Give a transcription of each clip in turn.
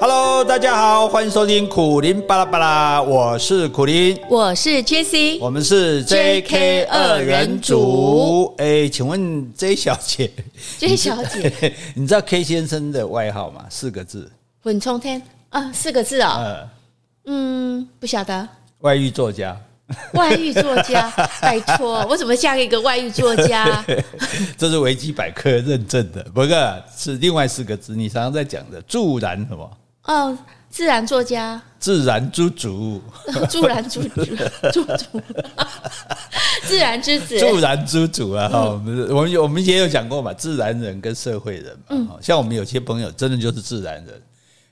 Hello，大家好，欢迎收听苦林巴拉巴拉，我是苦林，我是 Jessie，我们是 JK 二人组。哎，请问 J 小姐，J 小姐，你知道 K 先生的外号吗？四个字，混冲天。啊，四个字啊、嗯，不晓得，外遇作家。外遇作家，拜托，我怎么嫁给一个外遇作家？这是维基百科认证的，不过是另外四个字，你常常在讲的“助燃”什么？哦，自然作家，自然之主，自然之主，自然之子，自然之主啊！哈、嗯，我们我们也有讲过嘛，自然人跟社会人嘛，嗯，像我们有些朋友真的就是自然人，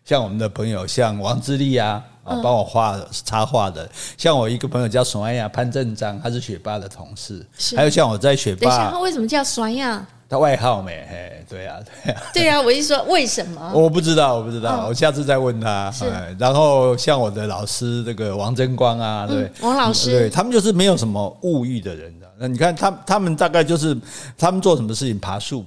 像我们的朋友像王志立啊。啊，帮我画插画的，像我一个朋友叫爽亚潘正章，他是雪霸的同事。还有像我在雪霸，等一下，他为什么叫爽亚？他外号没？嘿，对啊，对啊，对呀。我一说为什么？我不知道，我不知道，我下次再问他。然后像我的老师这个王争光啊，对，王老师，对他们就是没有什么物欲的人的。那你看他，他们大概就是他们做什么事情，爬树。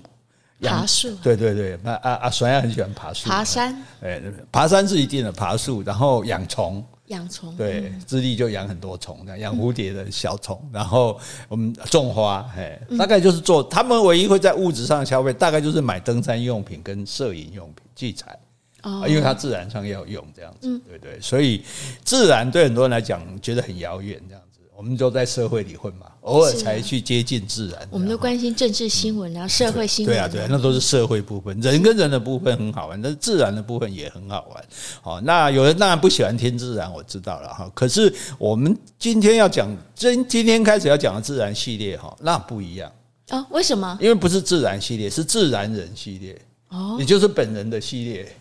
爬树，对对对，那阿阿！酸亚很喜欢爬树，爬山，哎，爬山是一定的，爬树，然后养虫，养虫，对，智利就养很多虫，养蝴蝶的小虫，然后我们种花，哎，大概就是做，他们唯一会在物质上消费，大概就是买登山用品跟摄影用品器材，哦，因为它自然上要用这样子，对对，所以自然对很多人来讲觉得很遥远这样。我们都在社会里混嘛，偶尔才去接近自然。我们都关心政治新闻，然后社会新闻。对啊，对啊，那都是社会部分，人跟人的部分很好玩，但是自然的部分也很好玩。好，那有人当然不喜欢听自然，我知道了哈。可是我们今天要讲，今今天开始要讲的自然系列哈，那不一样啊？为什么？因为不是自然系列，是自然人系列。哦，也就是本人的系列，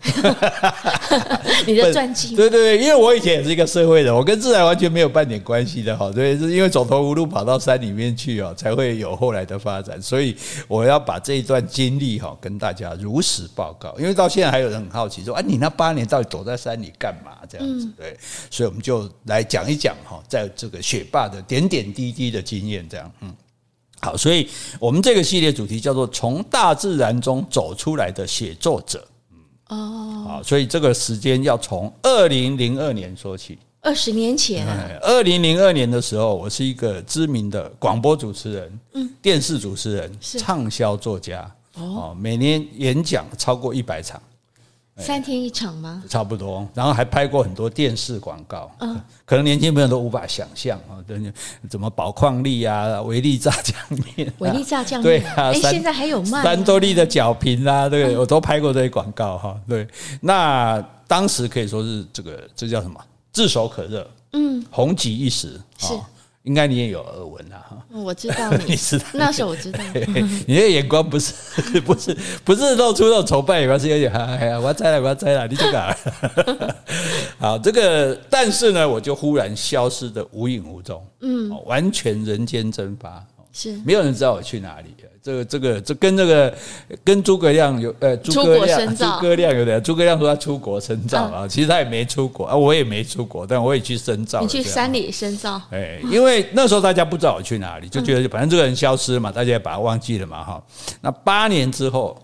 你的传记。对对对，因为我以前也是一个社会人，我跟自然完全没有半点关系的哈。对，是因为走投无路跑到山里面去哦，才会有后来的发展。所以我要把这一段经历哈跟大家如实报告。因为到现在还有人很好奇说啊，你那八年到底躲在山里干嘛？这样子对，所以我们就来讲一讲哈，在这个雪霸的点点滴滴的经验，这样嗯。好，所以我们这个系列主题叫做“从大自然中走出来的写作者”。嗯，哦，好，所以这个时间要从二零零二年说起。二十年前，二零零二年的时候，我是一个知名的广播主持人，嗯，电视主持人，畅销作家，哦，每年演讲超过一百场。三天一场吗？差不多，然后还拍过很多电视广告，嗯，可能年轻朋友都无法想象啊，对，怎么宝矿力啊，维力炸酱面，维力炸酱面，对啊，现在还有卖，三多利的角瓶啊，对，我都拍过这些广告哈，对，那当时可以说是这个，这叫什么？炙手可热，嗯，红极一时，是。应该你也有耳闻啊，哈！我知道你，你知道那时候我知道，你的眼光不是 不是不是露出那种崇拜眼光，是有点哎呀，我要摘了，我要摘了，你这个好，这个但是呢，我就忽然消失的无影无踪，嗯，完全人间蒸发。是没有人知道我去哪里。这个这个这跟这个跟诸葛亮有呃诸葛亮诸葛亮有点，诸葛亮说他出国深造啊，其实他也没出国啊，我也没出国，但我也去深造。你去山里深造？哎，因为那时候大家不知道我去哪里，就觉得反正这个人消失了嘛，大家也把他忘记了嘛哈。那八年之后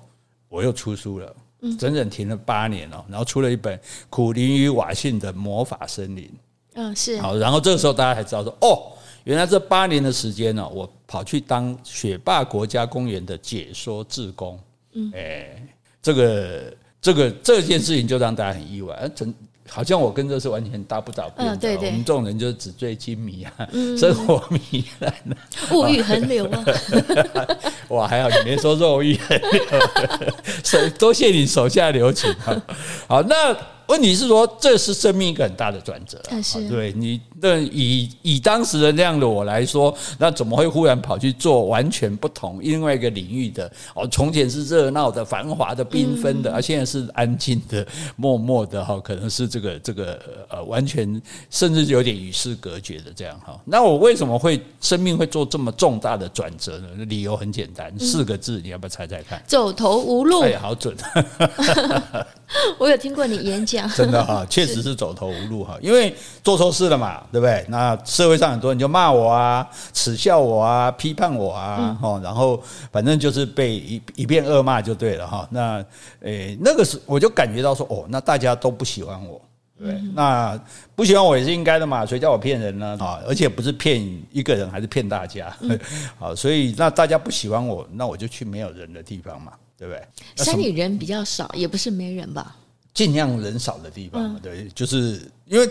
我又出书了，整整停了八年哦，然后出了一本《苦林与瓦信的魔法森林》。嗯，是。好，然后这个时候大家才知道说哦。原来这八年的时间呢，我跑去当雪霸国家公园的解说志工。嗯，哎，这个这个这件事情就让大家很意外，真好像我跟这是完全搭不着边的。对对，我们这种人就是纸醉金迷啊，生活糜烂，物欲横流啊。哇，还好你没说肉欲横流，手多谢你手下留情啊。好，那。问题是说，这是生命一个很大的转折，对你，那以以当时的那样的我来说，那怎么会忽然跑去做完全不同另外一个领域的？哦，从前是热闹的、繁华的、缤纷的，而现在是安静的、默默的，哈，可能是这个这个呃，完全甚至有点与世隔绝的这样哈。那我为什么会生命会做这么重大的转折呢？理由很简单，四个字，你要不要猜猜看？走投无路。哎，好准。我有听过你演讲。真的哈，确实是走投无路哈，因为做错事了嘛，对不对？那社会上很多人就骂我啊，耻笑我啊，批判我啊，哦，然后反正就是被一一遍恶骂就对了哈。那诶，那个时我就感觉到说，哦，那大家都不喜欢我。对，那不喜欢我也是应该的嘛，谁叫我骗人呢？啊，而且不是骗一个人，还是骗大家。好，所以那大家不喜欢我，那我就去没有人的地方嘛，对不对？山里人比较少，也不是没人吧？尽量人少的地方，对，就是因为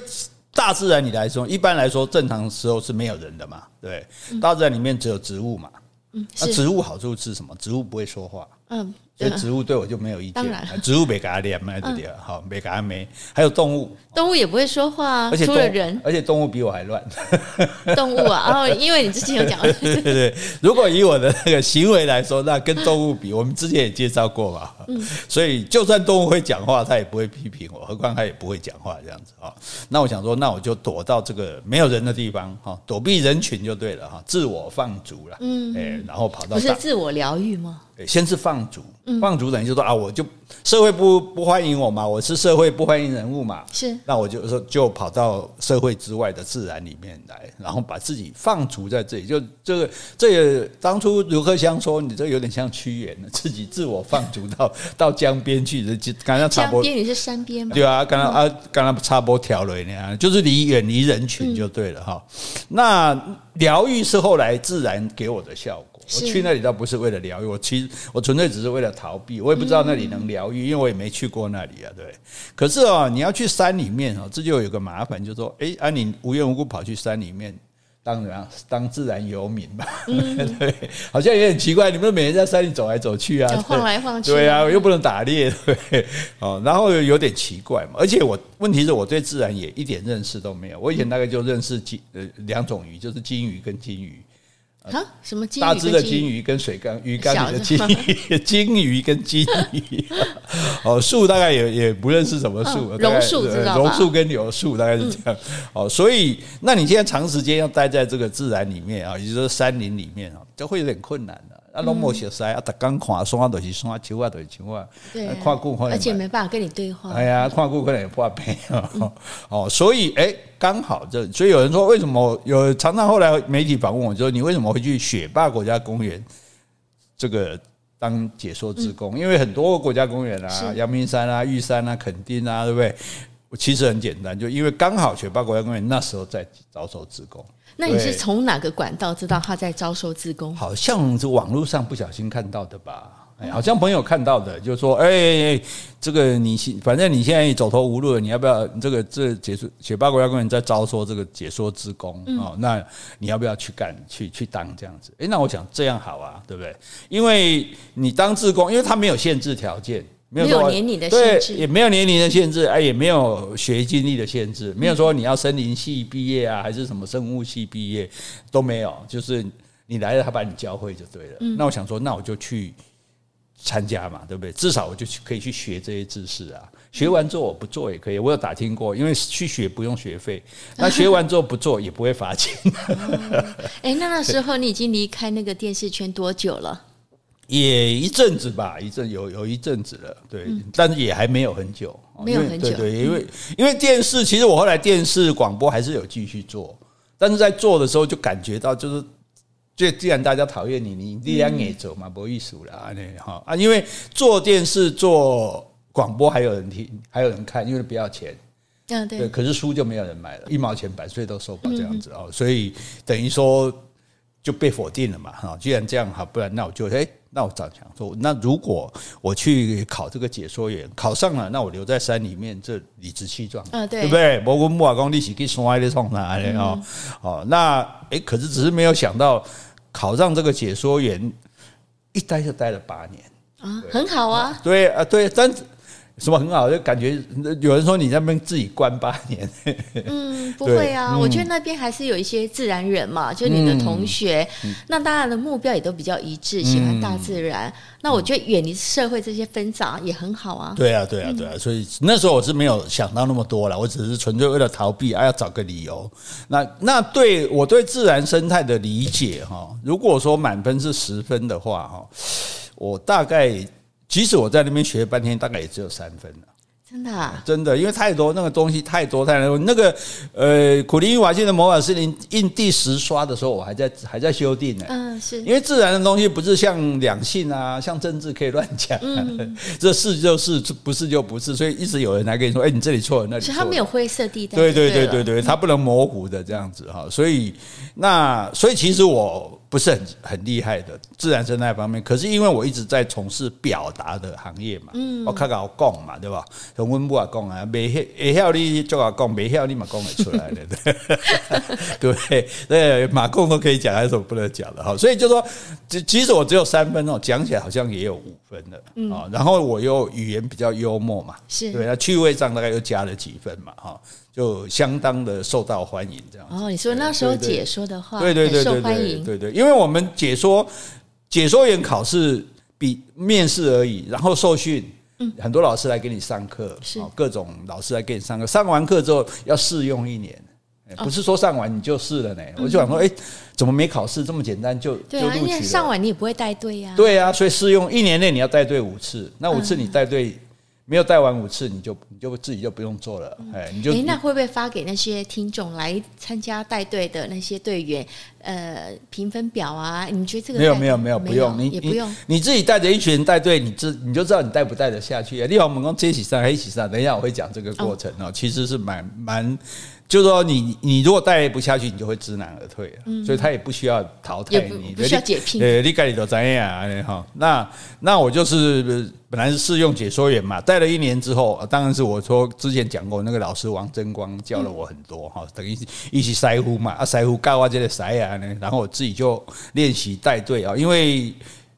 大自然里来说，一般来说正常时候是没有人的嘛，对，大自然里面只有植物嘛。那植物好处是什么？植物不会说话。嗯。所以植物对我就没有意见，植物没给他脸嘛，对不对？好，没给他没。还有动物，动物也不会说话，而且除了人，而且动物比我还乱。动物啊，哦，因为你之前有讲，对对对。如果以我的那个行为来说，那跟动物比，我们之前也介绍过嘛。嗯。所以就算动物会讲话，它也不会批评我，何况它也不会讲话这样子啊。那我想说，那我就躲到这个没有人的地方哈，躲避人群就对了哈，自我放逐了。嗯。哎，然后跑到不是自我疗愈吗？先是放逐，放逐等于就说啊，我就社会不不欢迎我嘛，我是社会不欢迎人物嘛，是，那我就说就跑到社会之外的自然里面来，然后把自己放逐在这里，就这个这个当初刘克襄说，你这有点像屈原，自己自我放逐到到江边去，就刚刚江边你是山边嘛？对啊，刚刚啊刚刚插播条了那样，就是离远离人群就对了哈。那疗愈是后来自然给我的效果。我去那里倒不是为了疗愈，我其实我纯粹只是为了逃避。我也不知道那里能疗愈，因为我也没去过那里啊。对，可是啊，你要去山里面啊，这就有个麻烦，就是说，哎，啊，你无缘无故跑去山里面，当然当自然游民吧。嗯，对，好像也很奇怪，你们每天在山里走来走去啊，晃来晃去，对啊，又不能打猎，对，哦，然后有点奇怪嘛。而且我问题是我对自然也一点认识都没有。我以前大概就认识金呃两种鱼，就是金鱼跟金鱼。啊，什么金鱼？大只的金鱼跟水缸鱼缸里的金鱼，金鱼跟金鱼。哦，树大概也也不认识什么树，榕树知道吧？榕树跟柳树大概是这样。哦，所以那你现在长时间要待在这个自然里面啊，也就是说山林里面啊，就会有点困难的。啊，拢无熟悉啊，逐工看山都是山，树啊都是树啊。对，看久可能，而且没办法跟你对话。哎呀，看顾可能也破病哦。哦，所以哎，刚好这，所以有人说，为什么有常常后来媒体访问我说，你为什么会去雪霸国家公园这个当解说职工？因为很多国家公园啊，阳明山啊、玉山啊、垦丁啊，对不对？其实很简单，就因为刚好雪霸国家公园那时候在招收职工。那你是从哪个管道知道他在招收志工？好像是网络上不小心看到的吧？哎，好像朋友看到的，就说：“哎，这个你反正你现在走投无路了，你要不要这个这解说雪霸国家公园在招收这个解说志工哦？那你要不要去干去去当这样子？哎，那我想这样好啊，对不对？因为你当志工，因为他没有限制条件。”没有年龄的限制，也没有年龄的限制，哎，也没有学习经历的限制，没有说你要森林系毕业啊，还是什么生物系毕业都没有，就是你来了，他把你教会就对了。那我想说，那我就去参加嘛，对不对？至少我就去可以去学这些知识啊。学完之后我不做也可以，我有打听过，因为去学不用学费，那学完之后不做也不会罚钱。哎，那那时候你已经离开那个电视圈多久了？也一阵子吧，一阵有有一阵子了，对，嗯、但是也还没有很久，没有很久，对，对对，因为因为电视，其实我后来电视广播还是有继续做，但是在做的时候就感觉到，就是，就既然大家讨厌你，你力量也走嘛，不艺术了啊，那哈。啊，因为做电视做广播还有人听，还有人看，因为不要钱，嗯对，对，可是书就没有人买了，一毛钱版税都收不到这样子哦，所以等于说就被否定了嘛，哈，既然这样好，不然那我就哎。那我早想说，那如果我去考这个解说员，考上了，那我留在山里面，这理直气壮，啊，对，对不对？我跟木瓦工一起去山里冲啥的哦，哦，那哎，可是只是没有想到考上这个解说员，一待就待了八年啊，很好啊，对啊，对，但。什么很好？就感觉有人说你在那边自己关八年。嗯，不会啊，嗯、我觉得那边还是有一些自然人嘛，就你的同学，嗯、那大家的目标也都比较一致，喜欢大自然。嗯、那我觉得远离社会这些纷杂也很好啊。对啊，对啊，对啊，所以那时候我是没有想到那么多了，我只是纯粹为了逃避，还要找个理由。那那对我对自然生态的理解哈，如果说满分是十分的话哈，我大概。即使我在那边学半天，大概也只有三分了。真的、啊，真的，因为太多那个东西太多太多。那个呃，苦苓玉瓦性的魔法师林印第十刷的时候，我还在还在修订呢。嗯，是因为自然的东西不是像两性啊，像政治可以乱讲、啊，嗯、这是就是，不是就不是，所以一直有人来跟你说，哎，你这里错了，那里错了。所以它没有灰色地带。对对对对对，它不能模糊的这样子哈。所以那所以其实我。不是很很厉害的自然生态方面，可是因为我一直在从事表达的行业嘛，嗯、我卡搞讲嘛，对吧？从温布啊讲啊，没会会晓你就要讲，没晓你嘛讲得出来的，对对对，马共都可以讲，还有什么不能讲的哈？所以就说，即使我只有三分哦，讲起来好像也有五分的啊。嗯、然后我又语言比较幽默嘛，是对，那趣味上大概又加了几分嘛，哈。就相当的受到欢迎，这样。哦，你说那时候解说的话，对对对，受欢迎，对对，因为我们解说解说员考试比面试而已，然后受训，嗯，很多老师来给你上课，是各种老师来给你上课，上完课之后要试用一年，不是说上完你就试了呢。我就想说，哎，怎么没考试这么简单就就录取了？上完你也不会带队呀。对呀，所以试用一年内你要带队五次，那五次你带队。没有带完五次，你就你就自己就不用做了，哎，你就哎，那会不会发给那些听众来参加带队的那些队员，呃，评分表啊？你觉得这个没有没有没有不用，你也不用你，你自己带着一群人带队，你知你就知道你带不带得下去啊？例如我们讲这一起上，一起上，等一下我会讲这个过程哦，其实是蛮蛮。就是说你，你你如果带不下去，你就会知难而退，嗯、所以他也不需要淘汰你，不需要解聘。呃，你盖里头怎样哈？那那我就是本来是试用解说员嘛，带了一年之后，当然是我说之前讲过那个老师王争光教了我很多哈，嗯、等于一起筛呼嘛，啊筛呼告啊这个筛啊，然后我自己就练习带队啊，因为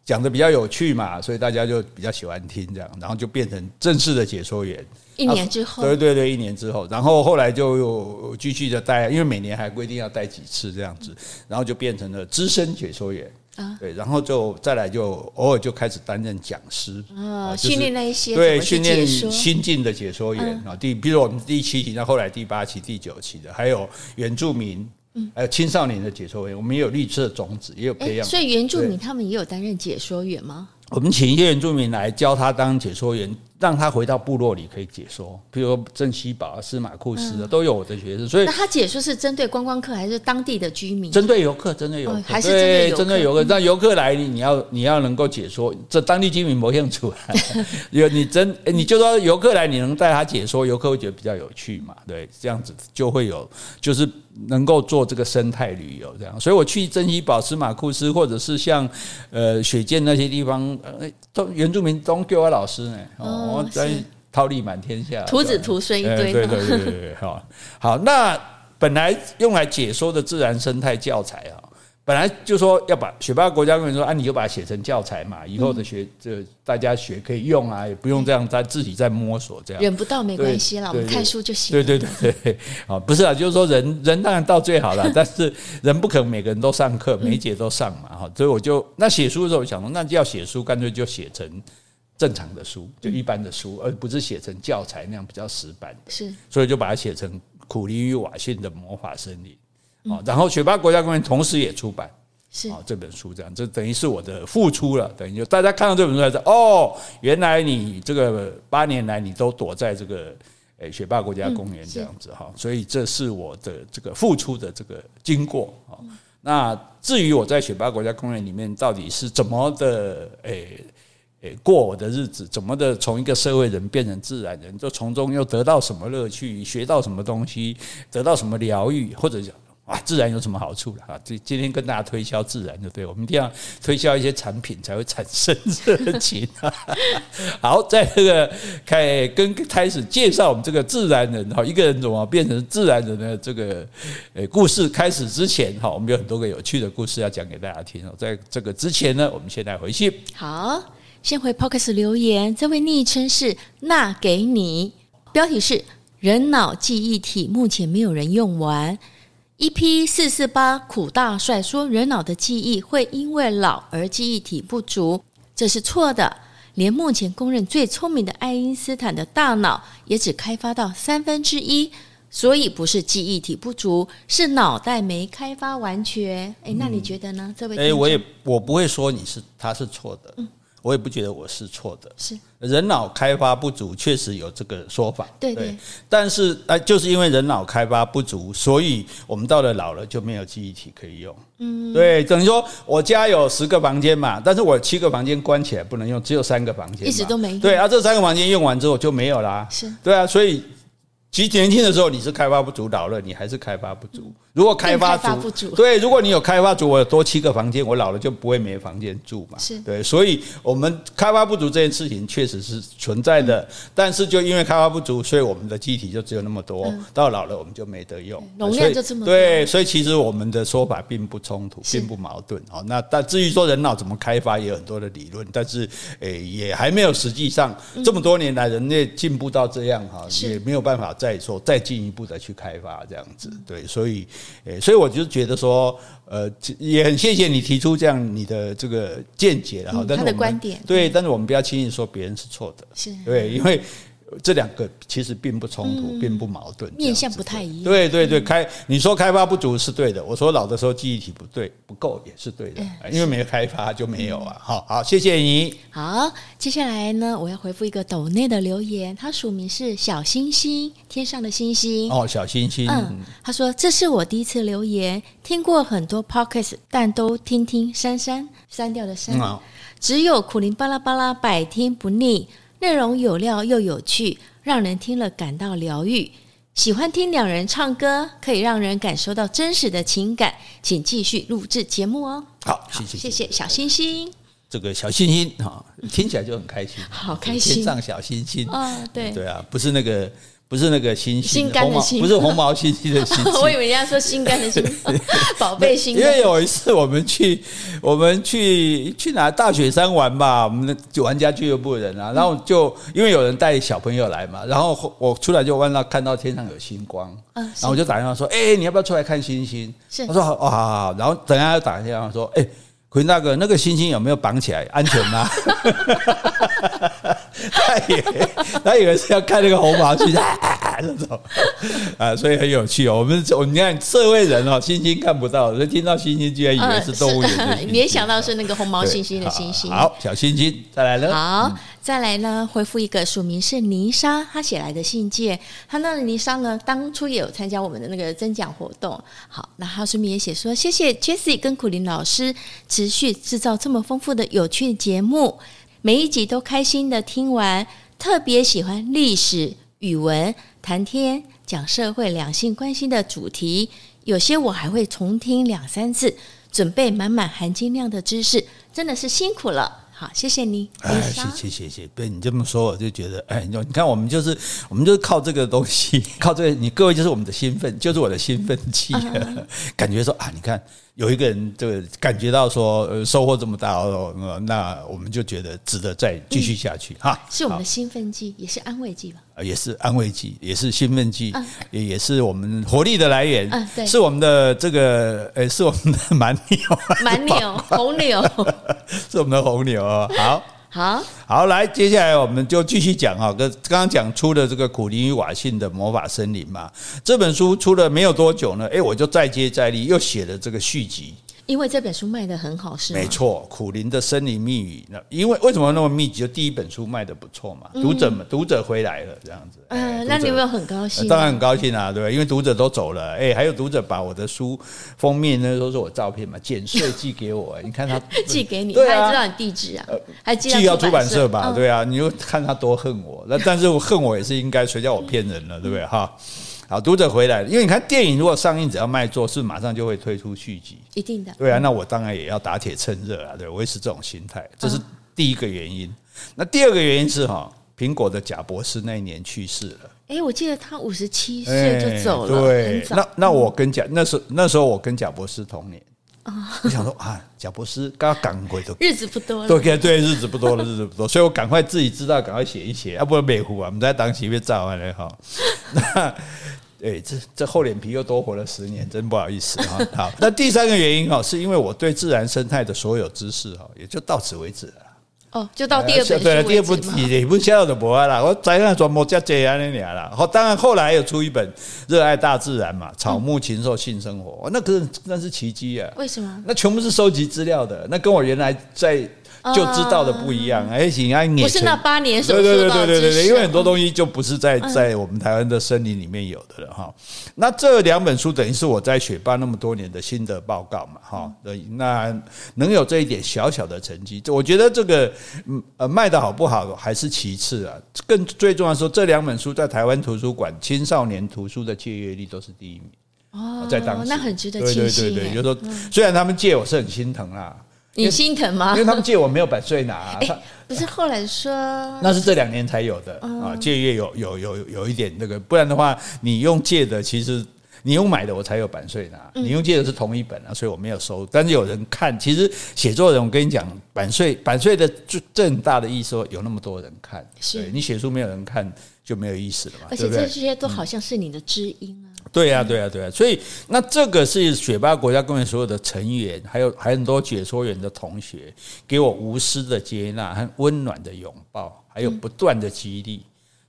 讲的比较有趣嘛，所以大家就比较喜欢听这样，然后就变成正式的解说员。一年之后，对对对，一年之后，然后后来就又继续的带，因为每年还规定要带几次这样子，然后就变成了资深解说员。啊，对，然后就再来就偶尔就开始担任讲师啊，训练那一些对，训练新进的解说员啊，第比如我们第七期，到后来第八期、第九期的，还有原住民，还有青少年的解说员，我们也有绿色种子，也有培养，所以原住民他们也有担任解说员吗？我们请一些原住民来教他当解说员。让他回到部落里可以解说，比如说镇西宝啊、司马库斯的都有我的学生，所以那他解说是针对观光客还是当地的居民？针对游客，针对游客，还是针对游客？让游客来，你你要你要能够解说，这当地居民不用出来。有你真，你就说游客来，你能带他解说，游客会觉得比较有趣嘛？对，这样子就会有，就是能够做这个生态旅游这样。所以我去珍稀宝石马库斯，或者是像呃雪见那些地方，呃，都原住民都给我老师呢。哦。我在桃李满天下，徒子徒孙一堆。对对对对对，好，好。那本来用来解说的自然生态教材啊，本来就说要把雪霸国家公园说啊，你就把它写成教材嘛，以后的学这大家学可以用啊，也不用这样在自己在摸索这样。忍不到没关系啦，我们看书就行。对对对对，啊，不是啊，就是说人人当然到最好了，但是人不可能每个人都上课，每一节都上嘛，哈。所以我就那写书的时候，我想说，那就要写书，干脆就写成。正常的书，就一般的书，而不是写成教材那样比较死板。是，所以就把它写成苦力与瓦逊的魔法森林。哦，然后雪霸国家公园同时也出版是哦这本书，这样这等于是我的付出了，等于就大家看到这本书才知道哦，原来你这个八年来你都躲在这个诶雪霸国家公园这样子哈，所以这是我的这个付出的这个经过啊。那至于我在雪霸国家公园里面到底是怎么的诶？过我的日子，怎么的从一个社会人变成自然人，就从中又得到什么乐趣，学到什么东西，得到什么疗愈，或者啊，自然有什么好处了啊？这今天跟大家推销自然，就对，我们一定要推销一些产品才会产生热情。好，在这个开跟开始介绍我们这个自然人哈，一个人怎么变成自然人的这个呃故事开始之前哈，我们有很多个有趣的故事要讲给大家听哦。在这个之前呢，我们现在回去好。先回 Podcast 留言，这位昵称是那给你，标题是人脑记忆体目前没有人用完。EP 四四八苦大帅说人脑的记忆会因为老而记忆体不足，这是错的。连目前公认最聪明的爱因斯坦的大脑也只开发到三分之一，所以不是记忆体不足，是脑袋没开发完全。诶，那你觉得呢？这位，诶，我也我不会说你是他是错的。嗯我也不觉得我是错的。是人脑开发不足，确实有这个说法。对对，对。但是啊，就是因为人脑开发不足，所以我们到了老了就没有记忆体可以用。嗯。对，等于说我家有十个房间嘛，但是我七个房间关起来不能用，只有三个房间，一直都没用。对啊，这三个房间用完之后就没有啦。是。对啊，所以。其实年轻的时候你是开发不足，老了你还是开发不足。如果开发足，对，如果你有开发足，我有多七个房间，我老了就不会没房间住嘛。是对，所以我们开发不足这件事情确实是存在的。但是就因为开发不足，所以我们的机体就只有那么多，到老了我们就没得用，容量就这么多。对，所以其实我们的说法并不冲突，并不矛盾。好，那但至于说人脑怎么开发，也有很多的理论，但是诶也还没有实际上这么多年来人类进步到这样哈，也没有办法再说再进一步的去开发这样子。对，所以诶，所以我就觉得说，呃，也很谢谢你提出这样你的这个见解然后。但是我们他的观点对，但是我们不要轻易说别人是错的，是对，因为。这两个其实并不冲突，并不矛盾，面向不太一样。对对对，开你说开发不足是对的，我说老的时候记忆体不对不够也是对的，因为没有开发就没有啊。好好，谢谢你。好，接下来呢，我要回复一个斗内的留言，他署名是小星星，天上的星星。哦，小星星。嗯，他说这是我第一次留言，听过很多 podcast，但都听听删删删掉的删，只有苦苓巴拉巴拉百听不腻。内容有料又有趣，让人听了感到疗愈。喜欢听两人唱歌，可以让人感受到真实的情感。请继续录制节目哦。好，谢谢，谢谢小星星。这个小星星哈，听起来就很开心，好开心。天上小星星啊，对对啊，不是那个。不是那个星星，心肝的心，不是红毛猩猩的猩猩。我以为人家说心肝的心，宝贝心。因为有一次我们去，我们去去哪大雪山玩吧，我们的玩家俱乐部的人啊，然后就因为有人带小朋友来嘛，然后我出来就问到看到天上有星光，然后我就打电话说，哎，你要不要出来看星星？是，他说哦，好好好，然后等下又打电话说，哎。回那个那个星星有没有绑起来？安全吗？他以为是要看那个红毛猩猩那种啊，所以很有趣哦。我们我你看社会人哦，星星看不到，所以听到星星居然以为是动物园，联想到是那个红毛猩猩的星星。好，小星星再来了。好。再来呢，回复一个署名是泥沙，他写来的信件。他那个泥沙呢，当初也有参加我们的那个征奖活动。好，那他顺便也写说，谢谢 Jessie 跟苦苓老师持续制造这么丰富的有趣的节目，每一集都开心的听完。特别喜欢历史、语文、谈天、讲社会、两性关系的主题，有些我还会重听两三次，准备满满含金量的知识，真的是辛苦了。好，谢谢你。哎，谢谢谢谢。被你这么说，我就觉得，哎，你看，我们就是，我们就是靠这个东西，靠这个，你各位就是我们的兴奋，就是我的兴奋剂，感觉说啊，你看。有一个人这个感觉到说，呃，收获这么大哦，那我们就觉得值得再继续下去哈。是我们的兴奋剂，也是安慰剂吧？也是安慰剂，也是兴奋剂，也也是我们活力的来源。嗯，对，是我们的这个，呃，是我们的蛮牛，蛮牛，红牛，是我们的红牛啊。好。好，好，来，接下来我们就继续讲哈，跟刚刚讲出的这个苦灵与瓦信的魔法森林嘛，这本书出了没有多久呢，诶，我就再接再厉，又写了这个续集。因为这本书卖的很好，是吗？没错，苦苓的森林密语。那因为为什么那么密集？就第一本书卖的不错嘛，读者们读者回来了，这样子。嗯，那你有没有很高兴？当然很高兴啊，对吧？因为读者都走了，哎，还有读者把我的书封面那都是我照片嘛，剪碎寄给我，你看他 寄给你，对啊，还知道你地址啊，还寄到出版社吧？对啊，你就看他多恨我，那但是我恨我也是应该，谁叫我骗人了，对不对？哈。好，读者回来了，因为你看电影如果上映，只要卖座，是马上就会推出续集，一定的。对啊，那我当然也要打铁趁热啊，对，我也是这种心态，这是第一个原因。那第二个原因是哈，苹果的贾博士那一年去世了。哎，我记得他五十七岁就走了，对。那那我跟贾那时候那时候我跟贾博士同年。我想说啊，贾博士刚刚赶回头，日子不多了，对对，日子不多了，日子不多，所以我赶快自己知道，赶快写一写，要不然美糊啊，我们在当前面照完了哈。那 哎，这这厚脸皮又多活了十年，真不好意思哈。好，那第三个原因哈，是因为我对自然生态的所有知识哈，也就到此为止了。哦，就到第二本，对，第二部也也不晓得不爱啦，我在那专门加这样那俩啦。好，当然后来有出一本《热爱大自然》嘛，《草木禽兽性生活》，那可是那是奇迹啊。为什么？那全部是收集资料的，那跟我原来在就知道的不一样。哎，行啊，不是那八年所对对对对对对对，因为很多东西就不是在在我们台湾的森林里面有的了哈。那这两本书等于是我在雪霸那么多年的心得报告嘛哈。对，那能有这一点小小的成绩，我觉得这个呃卖的好不好还是其次啊，更最重要的是说这两本书在台湾图书馆青少年图书的借阅率都是第一名。哦，在当时那很值得庆幸。对对对对，就是说虽然他们借我是很心疼啦，你心疼吗？因为他们借我没有版税拿。不是后来说那是这两年才有的啊，借阅有有有有一点那个，不然的话你用借的，其实你用买的我才有版税拿，你用借的是同一本啊，所以我没有收。但是有人看，其实写作人，我跟你讲，版税版税的最正大的意思说有那么多人看，对你写书没有人看就没有意思了嘛。而且这些都好像是你的知音啊。对呀，对呀，对呀，所以那这个是雪霸国家公园所有的成员，还有还有很多解说员的同学，给我无私的接纳和温暖的拥抱，还有不断的激励，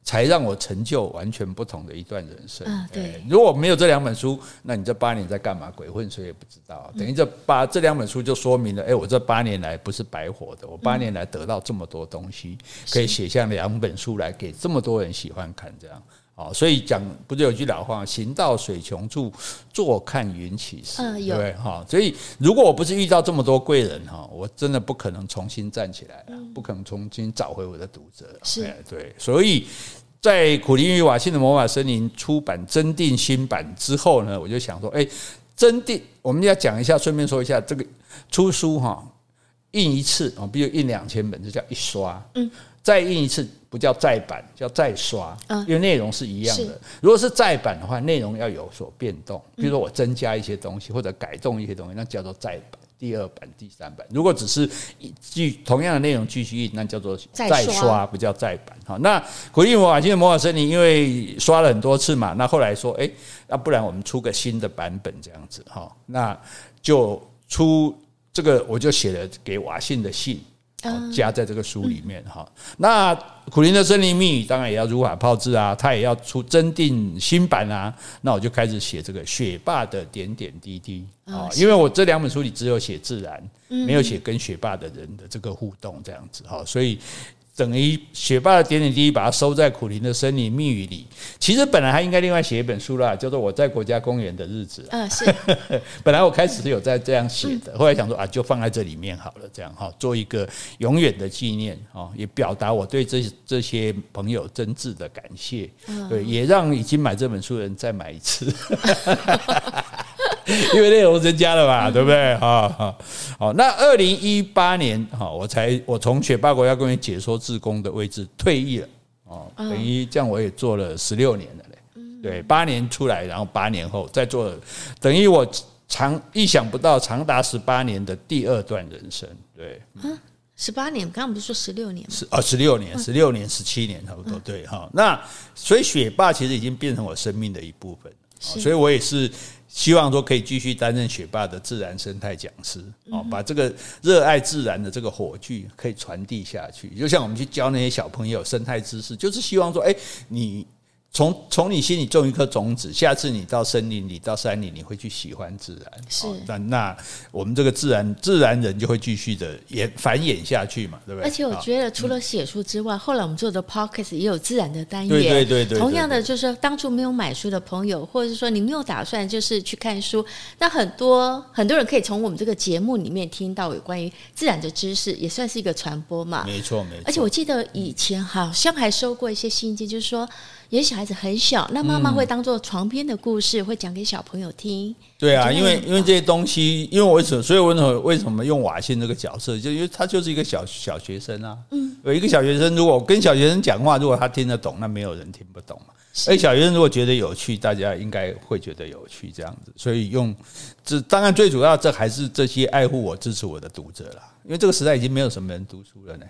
才让我成就完全不同的一段人生。对，如果没有这两本书，那你这八年在干嘛？鬼混谁也不知道。等于这八这两本书就说明了，哎，我这八年来不是白活的，我八年来得到这么多东西，可以写下两本书来给这么多人喜欢看，这样。哦，所以讲不是有句老话，行到水穷处，坐看云起时，嗯，有对哈。所以如果我不是遇到这么多贵人哈，我真的不可能重新站起来，不可能重新找回我的读者。是，对。所以在苦林与瓦信的魔法森林出版增订新版之后呢，我就想说，哎，增订我们要讲一下，顺便说一下这个出书哈，印一次啊，比如印两千本，就叫一刷，嗯。再印一次不叫再版，叫再刷，因为内容是一样的。如果是再版的话，内容要有所变动，比如说我增加一些东西或者改动一些东西，那叫做再版。第二版、第三版。如果只是继同样的内容继续印，那叫做再刷，不叫再版。哈，那苦苓魔法今天魔法森林因为刷了很多次嘛，那后来说，哎，那不然我们出个新的版本这样子哈，那就出这个，我就写了给瓦信的信。加在这个书里面哈，那苦林的森林密语当然也要如法炮制啊，他也要出增订新版啊，那我就开始写这个学霸的点点滴滴啊，因为我这两本书里只有写自然，没有写跟学霸的人的这个互动这样子哈，所以。等于学霸的点点滴滴，把它收在苦苓的森林密语里。其实本来还应该另外写一本书啦，叫做《我在国家公园的日子》。嗯，是。本来我开始是有在这样写的，后来想说啊，就放在这里面好了，这样哈，做一个永远的纪念哈，也表达我对这这些朋友真挚的感谢。对，也让已经买这本书的人再买一次。因为内容增加了嘛，对不对？哈好好，那二零一八年哈，我才我从雪霸国家公园解说志工的位置退役了哦，等于这样我也做了十六年了嘞。对，八年出来，然后八年后再做，等于我长意想不到长达十八年的第二段人生。对，嗯十八年，刚刚不是说十六年吗？是啊，十六年，十六年，十七年差不多。对哈，那所以雪霸其实已经变成我生命的一部分，所以我也是。希望说可以继续担任学霸的自然生态讲师，哦，把这个热爱自然的这个火炬可以传递下去。就像我们去教那些小朋友生态知识，就是希望说，哎，你。从从你心里种一颗种子，下次你到森林里、到山里，你会去喜欢自然。是，那那我们这个自然自然人就会继续的演繁衍下去嘛，对不对？而且我觉得，除了写书之外，后来我们做的 podcast 也有自然的单元。对对对对。同样的，就是当初没有买书的朋友，或者是说你没有打算就是去看书，那很多很多人可以从我们这个节目里面听到有关于自然的知识，也算是一个传播嘛。没错没错。而且我记得以前好像还收过一些信件，就是说。有些小孩子很小，那妈妈会当做床边的故事，嗯、会讲给小朋友听。对啊，因为因为这些东西，因为我为什么，所以为什么为什么用瓦信这个角色，就因为他就是一个小小学生啊。嗯，有一个小学生，如果跟小学生讲话，如果他听得懂，那没有人听不懂嘛。而小学生如果觉得有趣，大家应该会觉得有趣，这样子。所以用这，当然最主要，这还是这些爱护我、支持我的读者啦。因为这个时代已经没有什么人读书了呢。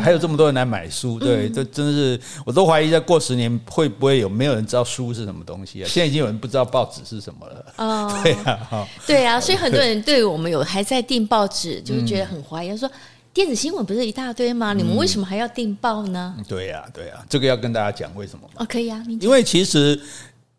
还有这么多人来买书，对，这真是我都怀疑，在过十年会不会有没有人知道书是什么东西啊？现在已经有人不知道报纸是什么了。哦，对啊，对啊，所以很多人对我们有还在订报纸，就是觉得很怀疑，说电子新闻不是一大堆吗？你们为什么还要订报呢？对呀，对呀，这个要跟大家讲为什么吗？哦，可以啊，因为其实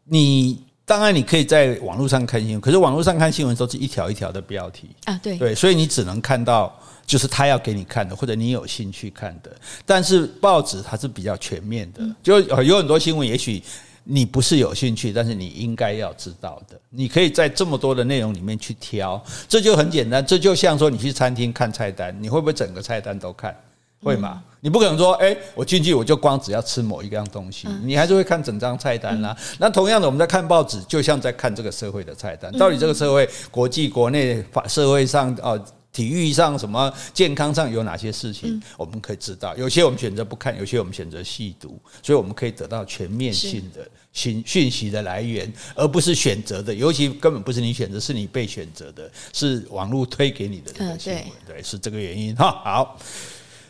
你当然你可以在网络上看新闻，可是网络上看新闻都是一条一条的标题啊，对对，所以你只能看到就是他要给你看的，或者你有兴趣看的。但是报纸它是比较全面的，就有很多新闻，也许你不是有兴趣，但是你应该要知道的。你可以在这么多的内容里面去挑，这就很简单。这就像说你去餐厅看菜单，你会不会整个菜单都看？会吗？你不可能说，哎，我进去我就光只要吃某一样东西，你还是会看整张菜单啦。那同样的，我们在看报纸，就像在看这个社会的菜单。到底这个社会、国际、国内、法社会上，哦，体育上什么健康上有哪些事情，我们可以知道。有些我们选择不看，有些我们选择细读，所以我们可以得到全面性的讯讯息的来源，而不是选择的。尤其根本不是你选择，是你被选择的，是网络推给你的这个新闻。对，是这个原因哈。好。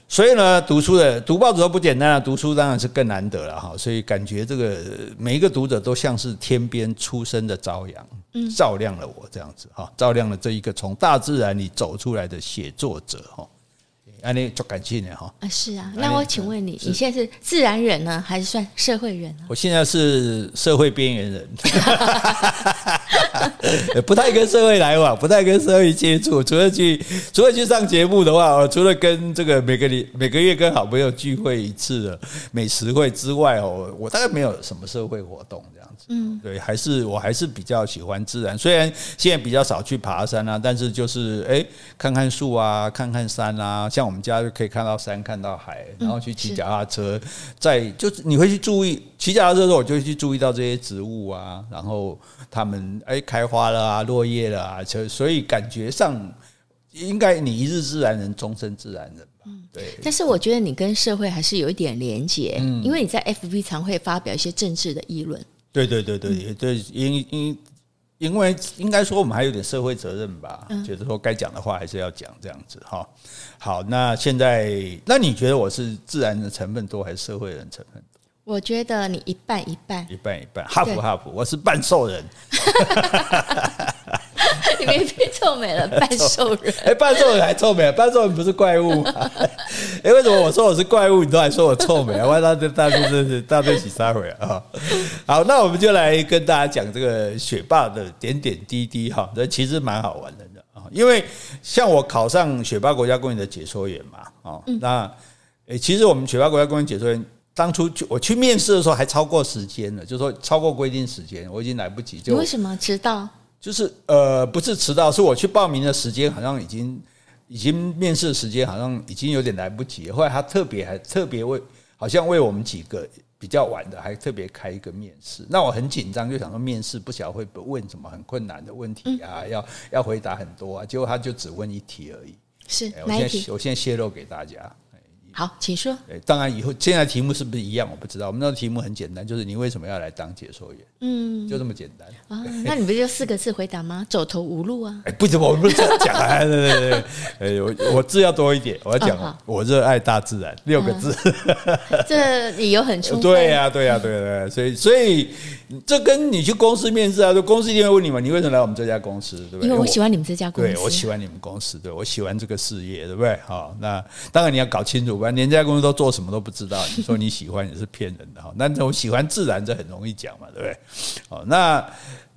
所以呢，读书的读报纸都不简单了，读书当然是更难得了哈。所以感觉这个每一个读者都像是天边出生的朝阳，照亮了我这样子哈，照亮了这一个从大自然里走出来的写作者哈。安尼就感谢你哈啊，是啊，那我请问你，你现在是自然人呢，还是算社会人呢？我现在是社会边缘人，不太跟社会来往，不太跟社会接触，除了去除了去上节目的话，除了跟这个每个礼每个月跟好朋友聚会一次的美食会之外哦，我大概没有什么社会活动。嗯，对，还是我还是比较喜欢自然，虽然现在比较少去爬山啊，但是就是哎，看看树啊，看看山啊，像。我们家就可以看到山，看到海，然后去骑脚踏车，在就是你会去注意骑脚踏车的时候，我就会去注意到这些植物啊，然后它们哎开花了啊，落叶了啊，所所以感觉上应该你一日自然人，终身自然人吧？对。但是我觉得你跟社会还是有一点连结，因为你在 FB 常会发表一些政治的议论。对对对对对，因因。因为应该说我们还有点社会责任吧，就是说该讲的话还是要讲这样子哈。好，那现在那你觉得我是自然的成分多还是社会人成分多？我觉得你一半一半，一半一半，哈普哈普，我是半兽人。你没被臭美了，半兽人。哎，半兽人还臭美了，半兽人不是怪物吗？哎，为什么我说我是怪物，你都还说我臭美啊？我大大大真是大对起撒回啊！好，那我们就来跟大家讲这个学霸的点点滴滴哈，这其实蛮好玩的啊。因为像我考上雪霸国家公园的解说员嘛，哦，那诶，其实我们雪霸国家公园解说员。当初去我去面试的时候还超过时间了，就是说超过规定时间，我已经来不及。就你为什么迟到？就是呃，不是迟到，是我去报名的时间好像已经已经面试的时间好像已经有点来不及。后来他特别还特别为好像为我们几个比较晚的还特别开一个面试。那我很紧张，就想说面试不晓得会问什么很困难的问题啊，要要回答很多啊。结果他就只问一题而已。是，我现在我现在泄露给大家。好，请说。对，当然以后现在题目是不是一样，我不知道。我们那个题目很简单，就是你为什么要来当解说员？嗯，就这么简单啊。那你不就四个字回答吗？走投无路啊？哎，不怎么，我不是这样讲啊。对 对对，哎，我我字要多一点，我要讲，我热爱大自然六个字。这理由很充分。对呀，对呀，对对，所以所以这跟你去公司面试啊，就公司一定会问你嘛，你为什么来我们这家公司？对不对？因为我喜欢你们这家公司。对，我喜欢你们公司，对我喜欢这个事业，对不对？好，那当然你要搞清楚。连这家公司都做什么都不知道，你说你喜欢也是骗人的哈。那我喜欢自然，这很容易讲嘛，对不对？哦，那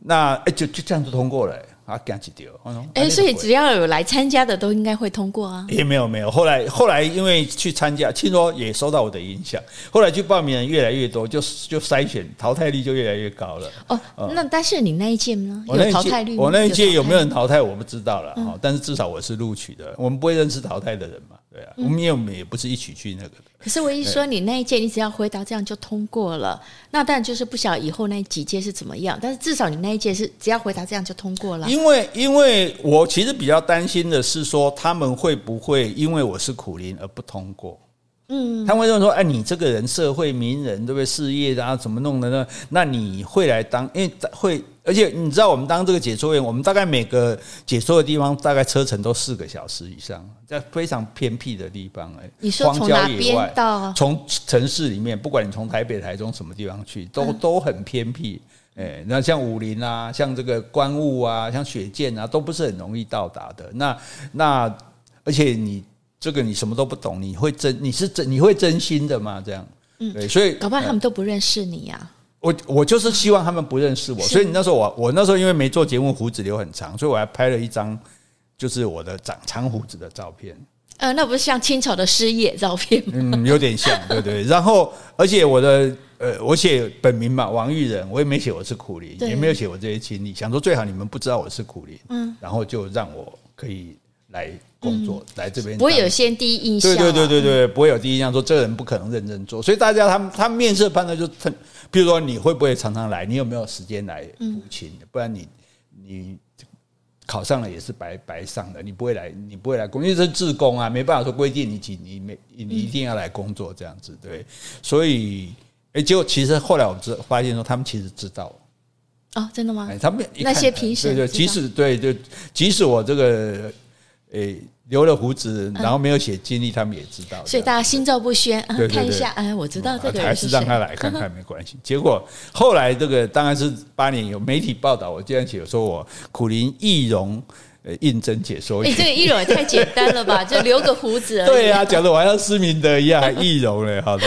那哎，就就这样就通过了啊，赶紧丢。哎，所以只要有来参加的，都应该会通过啊。也没有没有，后来后来因为去参加，听说也受到我的影响，后来去报名人越来越多，就就筛选淘汰率就越来越高了。哦，那但是你那一届呢？有淘汰率？我那一届有没有人淘汰？我不知道了。哦，但是至少我是录取的。我们不会认识淘汰的人嘛。对啊，我们也我们也不是一起去那个的。可是我一说你那一届，你只要回答这样就通过了。那当然就是不晓得以后那几届是怎么样，但是至少你那一届是只要回答这样就通过了。因为因为我其实比较担心的是说，他们会不会因为我是苦苓而不通过？嗯，他们会认为说，哎，你这个人社会名人，对不对？事业啊，怎么弄的呢？那你会来当，因为会。而且你知道，我们当这个解说员，我们大概每个解说的地方，大概车程都四个小时以上，在非常偏僻的地方，哎，你说从哪边到？从城市里面，不管你从台北、台中什么地方去，都都很偏僻。哎，那像武林啊，像这个观雾啊，像雪见啊，都不是很容易到达的。那那，而且你这个你什么都不懂，你会真你是真你会真心的吗？这样，嗯，对，所以搞不好他们都不认识你呀。我我就是希望他们不认识我，所以你那时候我我那时候因为没做节目，胡子留很长，所以我还拍了一张就是我的长长胡子的照片。呃，那不是像清朝的师爷照片吗？嗯，有点像，对对。然后而且我的呃，我写本名嘛，王玉仁，我也没写我是苦力，也没有写我这些经历，想说最好你们不知道我是苦力，嗯，然后就让我可以来工作，来这边不会有先第一印象，对对对对对，不会有第一印象说这个人不可能认真做，所以大家他们他们面试判断就很。比如说，你会不会常常来？你有没有时间来补勤？不然你你考上了也是白白上的。你不会来，你不会来工，因为这是自工啊，没办法说规定你几你没你一定要来工作这样子，对。所以，哎，结果其实后来我知发现说，他们其实知道哦，真的吗？他们那些评审，对对，即使对对，即使我这个诶。留了胡子，然后没有写经历，他们也知道。所以大家心照不宣，看一下，哎，我知道这个还是让他来看看没关系。结果后来这个当然是八年有媒体报道，我这样写说我苦林易容。呃，应征解说员，你这个易容也太简单了吧？就留个胡子而已。对啊，讲的我还像施明德一样，还易容嘞，好的，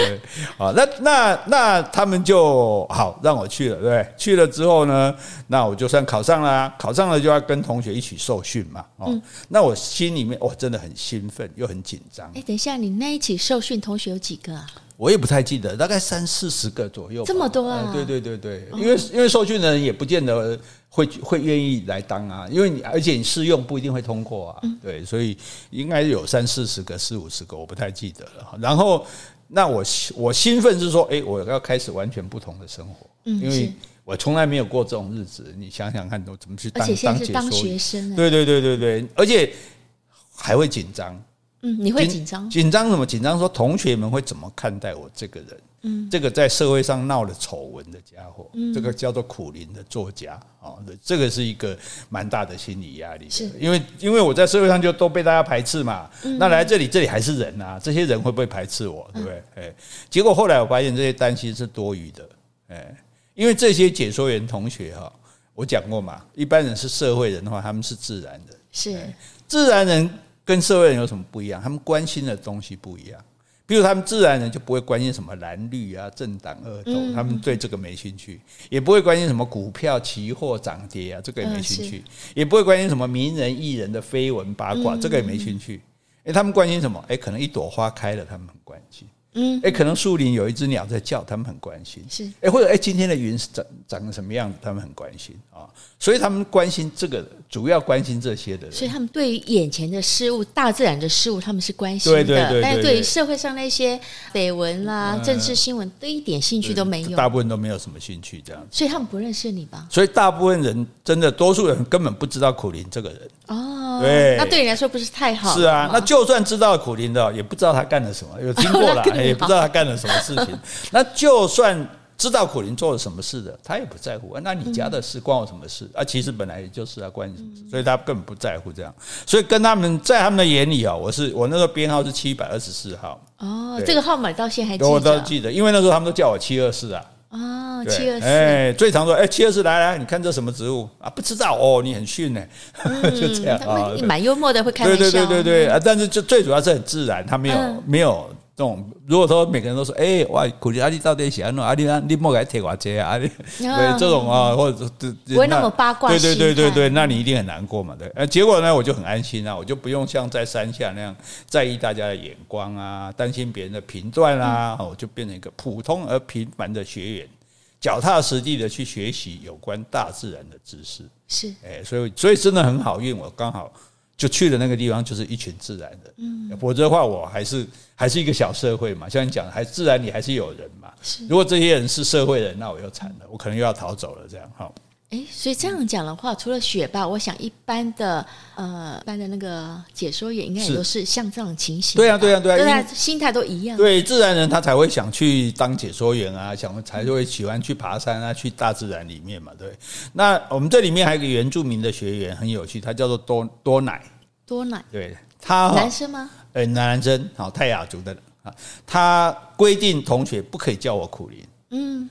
好，那那那他们就好让我去了，对不对？去了之后呢，那我就算考上了，考上了就要跟同学一起受训嘛。哦，那我心里面哇，真的很兴奋又很紧张。哎，等一下，你那一起受训同学有几个啊？我也不太记得，大概三四十个左右。这么多啊？对对对对，因为因为受训的人也不见得会会愿意来当啊，因为你而且你试用不一定会通过啊，对，所以应该有三四十个、四五十个，我不太记得了。然后那我我兴奋是说，哎，我要开始完全不同的生活，因为我从来没有过这种日子。你想想看，我怎么去当当解说学生？对对对对对，而且还会紧张。嗯，你会紧张？紧张什么？紧张说同学们会怎么看待我这个人？嗯，这个在社会上闹了丑闻的家伙，嗯，这个叫做苦苓的作家啊，这个是一个蛮大的心理压力。是，因为因为我在社会上就都被大家排斥嘛。那来这里，这里还是人啊，这些人会不会排斥我？对不对？哎，结果后来我发现这些担心是多余的。哎，因为这些解说员同学哈，我讲过嘛，一般人是社会人的话，他们是自然的，是自然人。跟社会人有什么不一样？他们关心的东西不一样。比如他们自然人就不会关心什么蓝绿啊、政党恶斗，他们对这个没兴趣；也不会关心什么股票、期货涨跌啊，这个也没兴趣；也不会关心什么名人艺人的绯闻八卦，这个也没兴趣。诶，他们关心什么？诶，可能一朵花开了，他们很关心。嗯，哎，可能树林有一只鸟在叫，他们很关心。是，哎，或者哎，今天的云是长长什么样子，他们很关心啊。所以他们关心这个，主要关心这些的人。所以他们对于眼前的事物、大自然的事物，他们是关心的。对对对。但是对于社会上那些绯闻啦、政治新闻，都一点兴趣都没有。大部分都没有什么兴趣，这样。所以他们不认识你吧？所以大部分人真的，多数人根本不知道苦林这个人。哦。对。那对你来说不是太好？是啊，那就算知道苦林的，也不知道他干了什么，有听过了。也不知道他干了什么事情，那就算知道苦林做了什么事的，他也不在乎。那你家的事关我什么事啊？其实本来也就是啊，关你什么事？所以他根本不在乎这样。所以跟他们在他们的眼里啊，我是我那个编号是七百二十四号。哦，这个号码到现在还记得？我都记得，因为那时候他们都叫我七二四啊。哦，七二四，哎，最常说，哎，七二四，来来，你看这什么植物啊？不知道哦，你很逊呢，就这样啊，蛮幽默的，会开玩笑，对对对对对啊，但是就最主要是很自然，他没有没有。这种如果说每个人都说，哎，哇，苦力阿弟到底喜欢弄阿弟啊？你莫给他贴挂这啊？阿弟对这种啊，或者不会那么八卦。对对对对对，那你一定很难过嘛？对。呃，结果呢，我就很安心啊，我就不用像在山下那样在意大家的眼光啊，担心别人的评断啊，我就变成一个普通而平凡的学员，脚踏实地的去学习有关大自然的知识。是，哎，所以所以真的很好运，我刚好。就去的那个地方，就是一群自然的，嗯，否则的话，我还是还是一个小社会嘛。像你讲，还自然里还是有人嘛。如果这些人是社会人，那我又惨了，我可能又要逃走了。这样哈。哎，所以这样讲的话，除了学霸，我想一般的呃，一般的那个解说员，应该也都是像这种情形。对啊，对啊，对啊，对啊，心态都一样。对，自然人他才会想去当解说员啊，想才会喜欢去爬山啊，去大自然里面嘛。对。那我们这里面还有一个原住民的学员很有趣，他叫做多多奶。多奶，对他男生吗？呃，男生，好，泰雅族的啊。他规定同学不可以叫我苦林，嗯，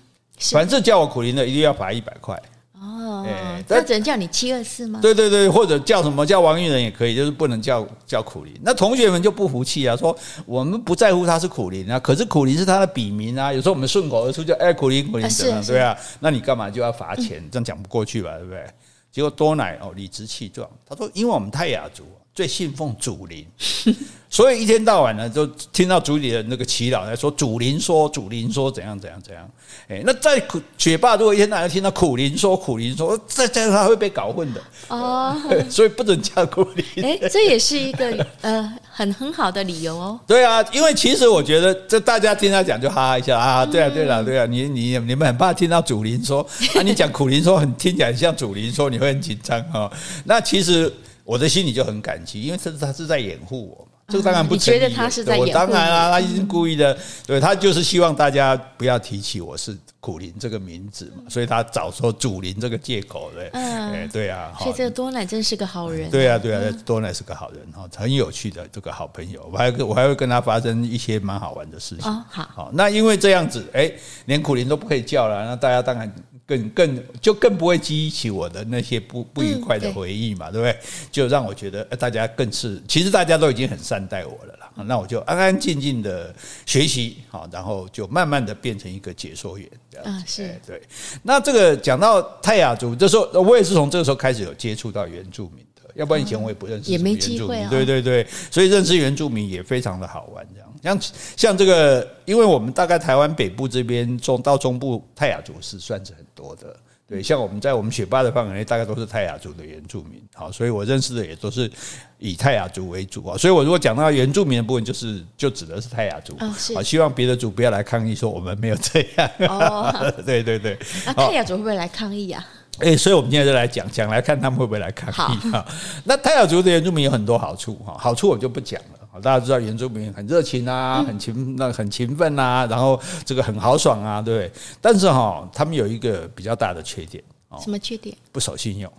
反正叫我苦林的一定要罚一百块。哦，那只能叫你七二四吗？对对对，或者叫什么叫王玉仁也可以，就是不能叫叫苦林。那同学们就不服气啊，说我们不在乎他是苦林啊，可是苦林是他的笔名啊。有时候我们顺口而出叫哎苦林苦林怎么样？对啊，那你干嘛就要罚钱？这样讲不过去吧？对不对？结果多乃哦理直气壮，他说因为我们泰雅族。最信奉祖灵，所以一天到晚呢，就听到主里的那个祈祷在说祖灵说，祖灵说怎样怎样怎样。哎，那在学霸如果一天到晚听到苦灵说苦灵说，这这样他会被搞混的哦。所以不准叫苦灵。哎，这也是一个呃很很好的理由哦。对啊，因为其实我觉得这大家听他讲就哈哈一笑啊。对啊，对啊，对啊，你你你们很怕听到祖灵说啊，你讲苦灵说很听起来像祖灵说，你会很紧张啊。那其实。我的心里就很感激，因为这是他是在掩护我嘛，这个当然不觉得他是在掩护？我当然啦，他一定故意的，对，他就是希望大家不要提起我是苦林这个名字嘛，所以他找说祖林这个借口，对，哎，对啊。所以这个多奶真是个好人。对啊，对啊，多奶是个好人哈，很有趣的这个好朋友，我还我还会跟他发生一些蛮好玩的事情。哦，好，好，那因为这样子，哎，连苦林都不可以叫了，那大家当然。更更就更不会激起我的那些不不愉快的回忆嘛，嗯、对，对不对？就让我觉得大家更是，其实大家都已经很善待我了啦。那我就安安静静的学习，好，然后就慢慢的变成一个解说员这样子。啊，是对。那这个讲到泰雅族，这时候我也是从这个时候开始有接触到原住民的，要不然以前我也不认识，也没机会啊。对对对，所以认识原住民也非常的好玩，这样。像像这个，因为我们大概台湾北部这边中到中部泰雅族是算是很多的，对，像我们在我们雪霸的范围内，大概都是泰雅族的原住民，好，所以我认识的也都是以泰雅族为主啊。所以我如果讲到原住民的部分，就是就指的是泰雅族，好，希望别的族不要来抗议说我们没有这样。哦，对 对对，那泰雅族会不会来抗议啊？哎，所以我们今天就来讲讲来看他们会不会来抗议啊？那泰雅族的原住民有很多好处哈，好处我就不讲了。大家知道原住民很热情啊，很勤那很勤奋啊，然后这个很豪爽啊，对不对？但是哈，他们有一个比较大的缺点。什么缺点？不守信用。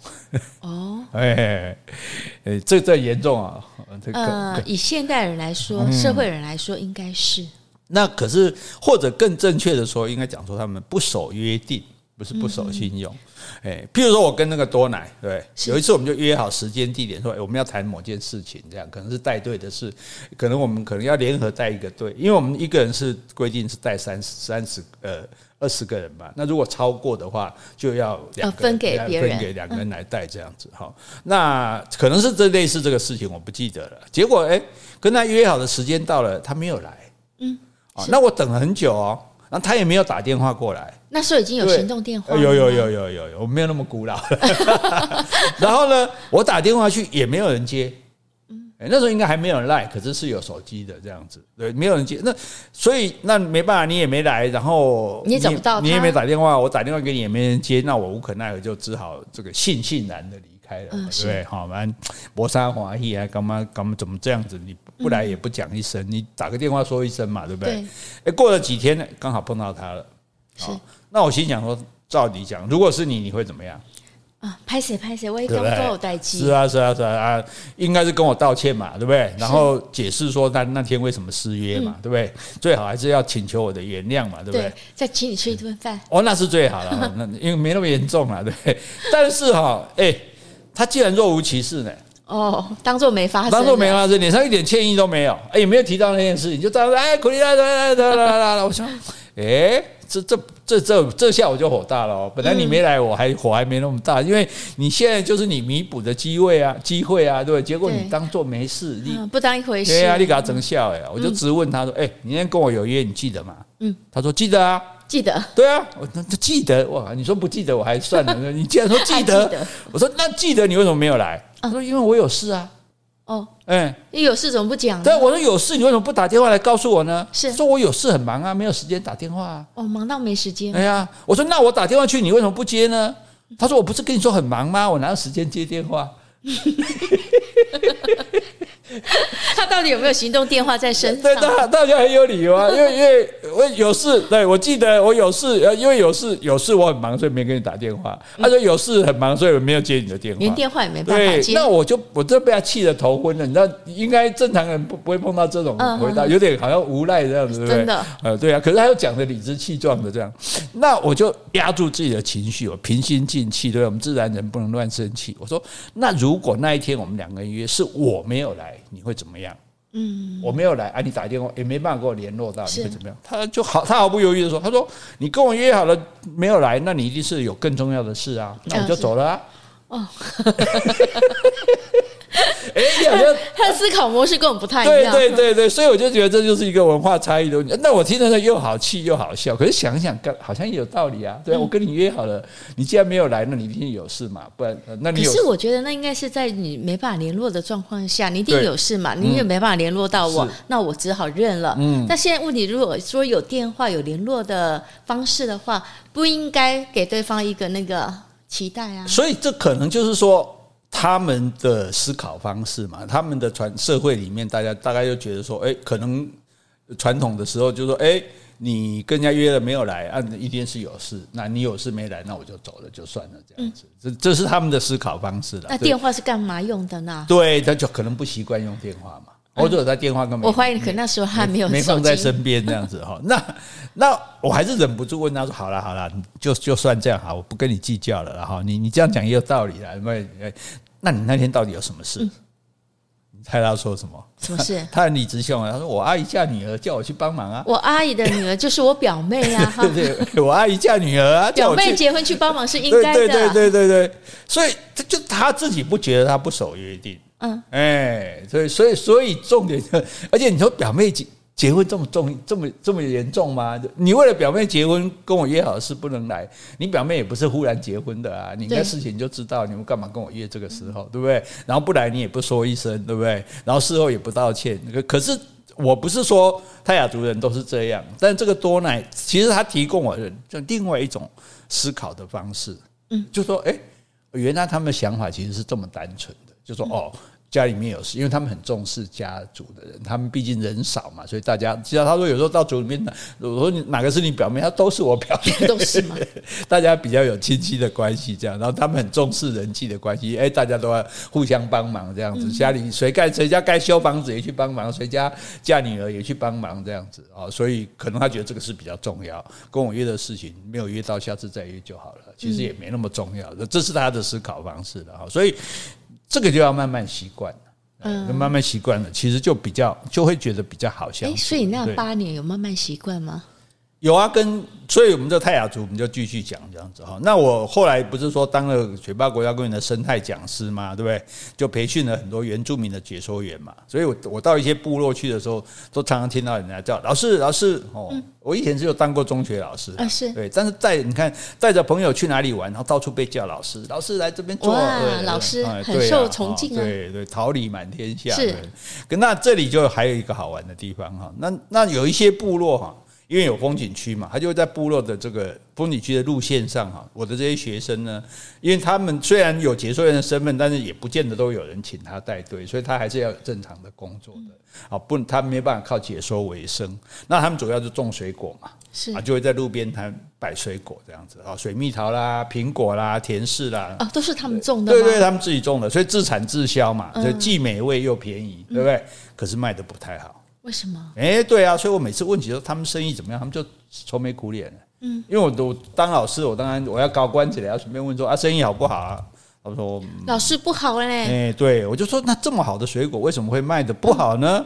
哦，哎，哎，这这严重啊！这个、呃，以现代人来说，社会人来说，应该是、嗯。那可是，或者更正确的说，应该讲说他们不守约定。不是不守信用，哎，譬如说我跟那个多奶，对，有一次我们就约好时间地点，说我们要谈某件事情，这样可能是带队的事，可能我们可能要联合带一个队，因为我们一个人是规定是带三十三十呃二十个人吧，那如果超过的话，就要分给别人，分给两个人来带这样子哈。那可能是这类似这个事情，我不记得了。结果哎，跟他约好的时间到了，他没有来，嗯，哦那我等了很久哦。然后他也没有打电话过来，那时候已经有行动电话，有有有有有有，我没有那么古老。然后呢，我打电话去也没有人接，嗯，那时候应该还没有人赖，可是是有手机的这样子，对，没有人接。那所以那没办法，你也没来，然后你也找不到，你也没打电话，我打电话给你也没人接，那我无可奈何，就只好这个悻悻然的离开了，对不对？好，蛮磨砂滑意啊，干嘛干嘛，怎么这样子？你。不来也不讲一声，你打个电话说一声嘛，对不对？哎，过了几天呢，刚好碰到他了。是，那我心想说，照你讲，如果是你，你会怎么样？啊，拍谁拍谁，我也刚刚有待机。是啊，是啊，是啊，啊，应该是跟我道歉嘛，对不对？然后解释说那那天为什么失约嘛，对不对？最好还是要请求我的原谅嘛，对不对？再请你吃一顿饭。哦，那是最好了，那因为没那么严重了，对。但是哈，哎，他既然若无其事呢。哦，当做没发生，当做没发生，脸上一点歉意都没有，哎，也没有提到那件事情，就这样哎，苦力来来来来来来来，我想，哎，这这这这这下我就火大了哦，本来你没来，我还火还没那么大，因为你现在就是你弥补的机会啊，机会啊，对，结果你当做没事，你不当一回事，对啊，你给他整笑哎，我就直问他说，哎，你今天跟我有约，你记得吗？嗯，他说记得啊。记得，对啊，我那记得哇！你说不记得我还算了，你既然说记得，记得我说那记得你为什么没有来？他说因为我有事啊。哦，哎，你有事怎么不讲？对，我说有事，你为什么不打电话来告诉我呢？是说我有事很忙啊，没有时间打电话啊。哦，忙到没时间。哎呀，我说那我打电话去，你为什么不接呢？他说我不是跟你说很忙吗？我哪有时间接电话？他到底有没有行动电话在身上？对，他大家很有理由啊，因为因为我有事，对，我记得我有事，因为有事有事我很忙，所以没给你打电话。他说有事很忙，所以我没有接你的电话，连电话也没办法接。那我就我真被他气得头昏了。你知道，应该正常人不不会碰到这种回答，有点好像无赖这样子，对不对？真的，呃，对啊。可是他又讲的理直气壮的这样，那我就压住自己的情绪，我平心静气，对，我们自然人不能乱生气。我说，那如果那一天我们两个人约是我没有来，你会怎么样？嗯，我没有来，啊，你打电话也没办法跟我联络到，你会怎么样？他就好，他毫不犹豫的说：“他说你跟我约好了没有来，那你一定是有更重要的事啊，那我就走了啊。”哦。哎，好像 他的思考模式跟我们不太一样。对对对对，所以我就觉得这就是一个文化差异的问题。那我听着又好气又好笑，可是想想，好像也有道理啊。对啊，我跟你约好了，你既然没有来，那你一定有事嘛？不然，那你有可是我觉得那应该是在你没办法联络的状况下，你一定有事嘛？你也没办法联络到我，那我只好认了。嗯。那现在问题，如果说有电话有联络的方式的话，不应该给对方一个那个期待啊。所以这可能就是说。他们的思考方式嘛，他们的传社会里面，大家大概就觉得说，哎，可能传统的时候就说，哎，你跟人家约了没有来，啊，一定是有事，那你有事没来，那我就走了，就算了，这样子，这这是他们的思考方式了。那电话是干嘛用的呢？对，他就可能不习惯用电话嘛。我就有在电话根本，我怀疑可能那时候还没有没放在身边这样子哈。那那我还是忍不住问他说：“好了好了，就就算这样好，我不跟你计较了然后。你你这样讲也有道理啦，因为那你那天到底有什么事？你猜他说什么？什么事？他很理直气壮，他说：“我阿姨嫁女儿，叫我去帮忙啊。”我阿姨的女儿就是我表妹呀，对对，我阿姨嫁女儿啊，表妹结婚去帮忙是应该的。对对对对对，所以他就他自己不觉得他不守约定。嗯，哎，所以所以所以重点，而且你说表妹结结婚这么重，这么这么严重吗？你为了表妹结婚跟我约好是不能来，你表妹也不是忽然结婚的啊，你应该事情就知道，你们干嘛跟我约这个时候，对不对？然后不来你也不说一声，对不对？然后事后也不道歉。可是我不是说泰雅族人都是这样，但这个多奈其实他提供我的就另外一种思考的方式，嗯，就说哎，原来他们的想法其实是这么单纯的，就说哦。家里面有事，因为他们很重视家族的人，他们毕竟人少嘛，所以大家，其实他说有时候到族里面，我说你哪个是你表妹，他都是我表妹，都是嘛，大家比较有亲戚的关系这样，然后他们很重视人际的关系，哎，大家都要互相帮忙这样子，家里谁盖谁家该修房子也去帮忙，谁家嫁女儿也去帮忙这样子啊，所以可能他觉得这个是比较重要，跟我约的事情没有约到，下次再约就好了，其实也没那么重要，这是他的思考方式了哈，所以。这个就要慢慢习惯，嗯，慢慢习惯了，其实就比较就会觉得比较好相处。所以那八年有慢慢习惯吗？有啊，跟所以我们这泰雅族，我们就继续讲这样子哈。那我后来不是说当了雪霸国家公园的生态讲师嘛，对不对？就培训了很多原住民的解说员嘛。所以我我到一些部落去的时候，都常常听到人家叫老师老师哦。我以前是有当过中学老师啊，是对。但是带你看带着朋友去哪里玩，然后到处被叫老师，老师来这边坐，老师很受崇敬啊，对对，桃李满天下。是，那这里就还有一个好玩的地方哈。那那有一些部落哈。因为有风景区嘛，他就会在部落的这个风景区的路线上哈，我的这些学生呢，因为他们虽然有解说员的身份，但是也不见得都有人请他带队，所以他还是要有正常的工作的啊，不，他没办法靠解说为生。那他们主要是种水果嘛，是啊，就会在路边摊摆水果这样子啊，水蜜桃啦、苹果啦、甜柿啦，啊，都是他们种的，对对，他们自己种的，所以自产自销嘛，所以既美味又便宜，对不对？可是卖的不太好。为什么？哎，对啊，所以我每次问起说他们生意怎么样，他们就愁眉苦脸。嗯，因为我都当老师，我当然我要高官起来，要顺便问说啊，生意好不好啊？他说老师不好嘞。哎，对，我就说那这么好的水果为什么会卖的不好呢？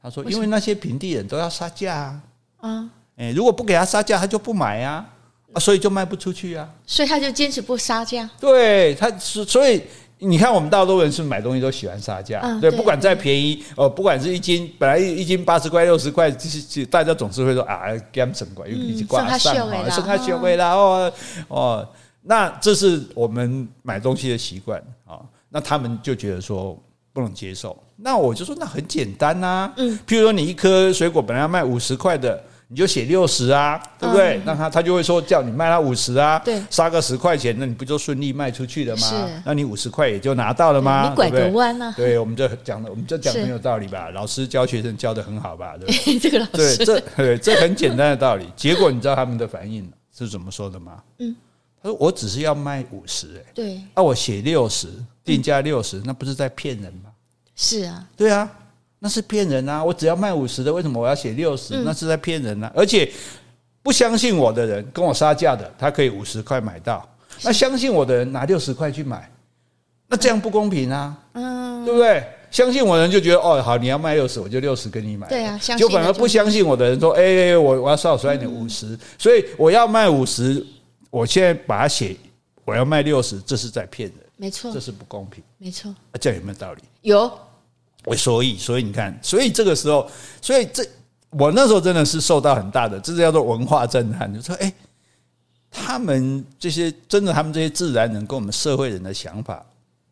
他说因为那些平地人都要杀价啊。啊，哎，如果不给他杀价，他就不买啊，啊，所以就卖不出去啊。所以他就坚持不杀价。对，他是所以。你看，我们大多人是买东西都喜欢杀价，嗯、对，不管再便宜，哦，不管是一斤本来一斤八十块、六十块，其实大家总是会说啊，给他们省贵，尤其是挂上哈，剩下学会了哦哦，那这是我们买东西的习惯啊。那他们就觉得说不能接受，那我就说那很简单呐，嗯，譬如说你一颗水果本来要卖五十块的，你就写六十啊，对不对？那、嗯、他他就会说叫你卖他五十啊，对，杀个十块钱，那你不就顺利卖出去了吗？那你五十块也就拿到了吗？你拐个弯呢、啊？对，我们就讲的，我们就讲很有道理吧？老师教学生教的很好吧？对不对？这个老师，对，这对这很简单的道理。结果你知道他们的反应是怎么说的吗？嗯，他说我只是要卖五十，哎，对，那、啊、我写六十，定价六十，那不是在骗人吗？是啊，对啊。那是骗人啊！我只要卖五十的，为什么我要写六十？那是在骗人啊！而且不相信我的人跟我杀价的，他可以五十块买到。那相信我的人拿六十块去买，那这样不公平啊！嗯，对不对？相信我的人就觉得哦，好，你要卖六十，我就六十跟你买。对啊，就反而不相信我的人说，哎，我我要少算一点五十，所以我要卖五十，我现在把它写，我要卖六十，这是在骗人，没错，这是不公平，没错。啊这样有没有道理？有。所以，所以你看，所以这个时候，所以这我那时候真的是受到很大的，这叫做文化震撼。就说，哎，他们这些真的，他们这些自然人跟我们社会人的想法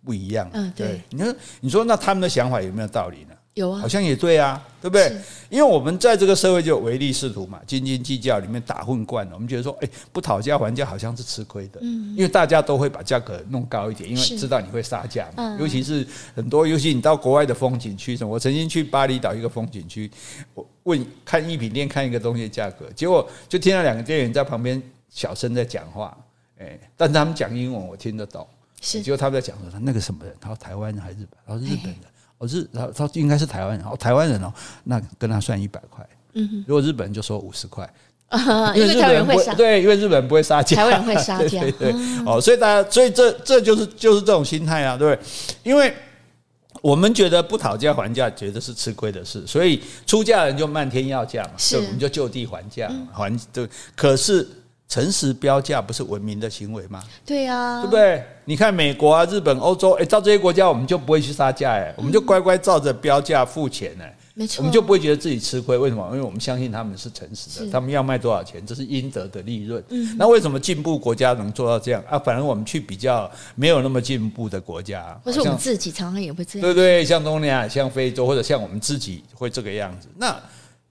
不一样。嗯，对。你说，你说，那他们的想法有没有道理呢？有啊，好像也对啊，对不对？因为我们在这个社会就唯利是图嘛，斤斤计较里面打混惯了，我们觉得说，哎，不讨价还价好像是吃亏的。嗯，因为大家都会把价格弄高一点，因为知道你会杀价嘛。尤其是很多，尤其你到国外的风景区什么，我曾经去巴厘岛一个风景区，我问看艺品店看一个东西的价格，结果就听到两个店员在旁边小声在讲话，哎，但是他们讲英文我听得懂，是，结果他们在讲说那个什么人，他说台湾人还是日本，他说日本人。我是他，他应该是台湾人哦，台湾人哦，那跟他算一百块。嗯哼，如果日本人就说五十块，因为日本人会杀，对，因为日本人不会杀价，台湾人会杀价，对对对。哦，所以大家，所以这这就是就是这种心态啊，对不对？因为我们觉得不讨价还价，觉得是吃亏的事，所以出价人就漫天要价嘛，是，我们就就地还价，还对。可是。诚实标价不是文明的行为吗？对呀、啊，对不对？你看美国啊、日本、欧洲，哎，照这些国家我们就不会去杀价，哎，我们就乖乖照着标价付钱，哎，没错，我们就不会觉得自己吃亏。为什么？因为我们相信他们是诚实的，他们要卖多少钱，这是应得的利润。嗯，那为什么进步国家能做到这样啊？反而我们去比较没有那么进步的国家，或是我们自己常常也会这样，对对，像东南亚、像非洲，或者像我们自己会这个样子，那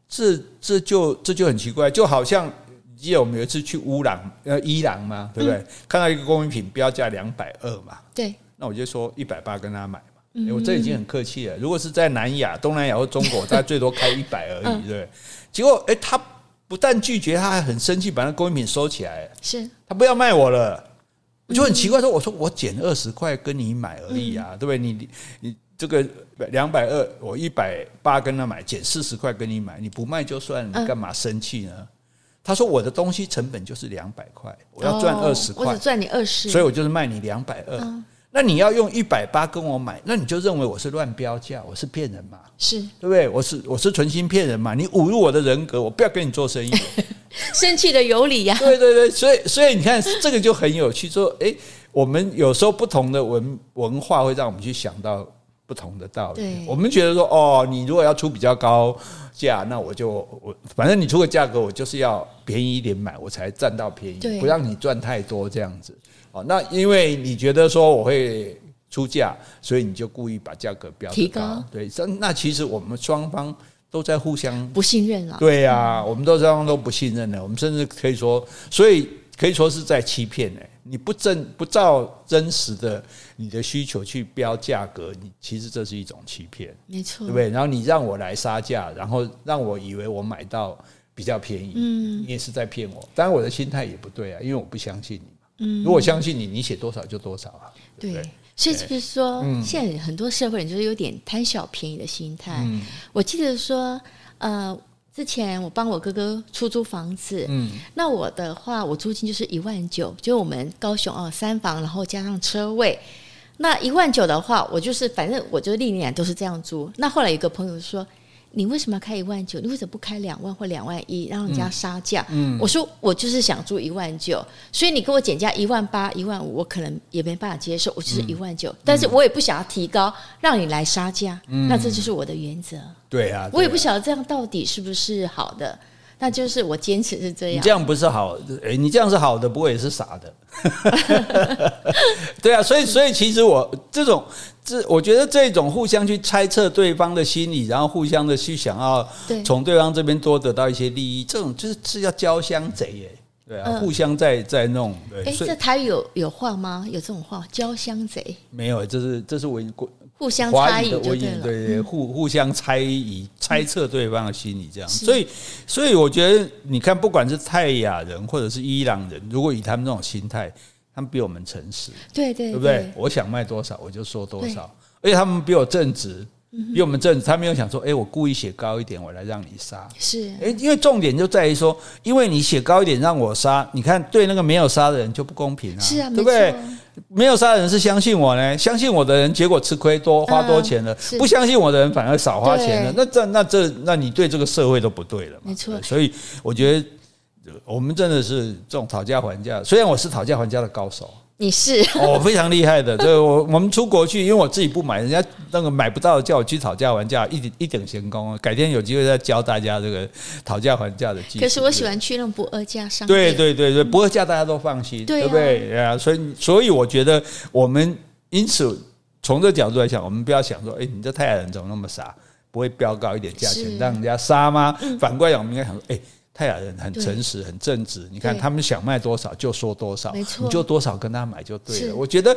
这这就这就很奇怪，就好像。记得我们有一次去乌朗呃伊朗嘛，对不对？嗯、看到一个工艺品标价两百二嘛，对，那我就说一百八跟他买嘛。嗯欸、我这已经很客气了。如果是在南亚、东南亚或中国，大概最多开一百而已，嗯、对。结果哎、欸，他不但拒绝，他还很生气，把那工艺品收起来。是，他不要卖我了。我就很奇怪说，我说我减二十块跟你买而已啊，嗯、对不对？你你这个两百二，我一百八跟他买，减四十块跟你买，你不卖就算，你干嘛生气呢？嗯他说：“我的东西成本就是两百块，我要赚二十块，我只赚你二十，所以我就是卖你两百二。那你要用一百八跟我买，那你就认为我是乱标价，我是骗人嘛？是对不对？我是我是存心骗人嘛？你侮辱我的人格，我不要跟你做生意。生气的有理呀、啊！对对对，所以所以你看这个就很有趣，说诶，我们有时候不同的文文化会让我们去想到。”不同的道理，我们觉得说哦，你如果要出比较高价，那我就我反正你出个价格，我就是要便宜一点买，我才占到便宜，不让你赚太多这样子。哦，那因为你觉得说我会出价，所以你就故意把价格标提高。对，那其实我们双方都在互相不信任了。对呀、啊，我们都双方都不信任了，我们甚至可以说，所以可以说是在欺骗呢。你不正不照真实的你的需求去标价格，你其实这是一种欺骗，没错，对不对？然后你让我来杀价，然后让我以为我买到比较便宜，嗯，你也是在骗我。当然我的心态也不对啊，因为我不相信你嘛。嗯，如果相信你，你写多少就多少啊。对，对，所以就是说，现在很多社会人就是有点贪小便宜的心态。嗯，我记得说，呃。之前我帮我哥哥出租房子，嗯，那我的话，我租金就是一万九，就我们高雄哦，三房，然后加上车位，那一万九的话，我就是反正我就历年都是这样租。那后来有个朋友说。你为什么要开一万九？你为什么不开两万或两万一，让人家杀价？嗯，我说我就是想租一万九，所以你给我减价一万八、一万五，我可能也没办法接受。我就是一万九，嗯，但是我也不想要提高，让你来杀价。嗯，那这就是我的原则。对啊，对啊，我也不晓得这样到底是不是好的。那就是我坚持是这样。你这样不是好？哎，你这样是好的，不过也是傻的。对啊，所以所以其实我这种这，我觉得这种互相去猜测对方的心理，然后互相的去想要从对方这边多得到一些利益，这种就是是叫交相贼耶。对啊，互相在在弄。对，哎，这台语有有话吗？有这种话？交相贼？没有，这是这是我过。互相猜疑，对对，互互相猜疑、猜测对方的心理，这样。所以，所以我觉得，你看，不管是泰雅人或者是伊朗人，如果以他们这种心态，他们比我们诚实，对对，对不对？我想卖多少，我就说多少，而且他们比我正直。比我们正，他没有想说，哎，我故意写高一点，我来让你杀。是，哎，因为重点就在于说，因为你写高一点让我杀，你看对那个没有杀的人就不公平啊，是啊，对不对？没有杀人是相信我呢，相信我的人结果吃亏多花多钱了，不相信我的人反而少花钱了，那这那这那你对这个社会都不对了嘛？没错，所以我觉得我们真的是这种讨价还价，虽然我是讨价还价的高手。你是哦，非常厉害的。对，我我们出国去，因为我自己不买，人家那个买不到，叫我去讨价还价，一点一点闲工。改天有机会再教大家这个讨价还价的技巧。可是我喜欢去那种不二价商店。对对对对，不二价大家都放心，对不对？啊，所以所以我觉得我们因此从这个角度来讲，我们不要想说，哎，你这泰雅人怎么那么傻，不会标高一点价钱让人家杀吗？反过来讲，我们应该想说，哎。泰雅人很诚实，很正直。你看他们想卖多少就说多少，你就多少跟他买就对了。我觉得，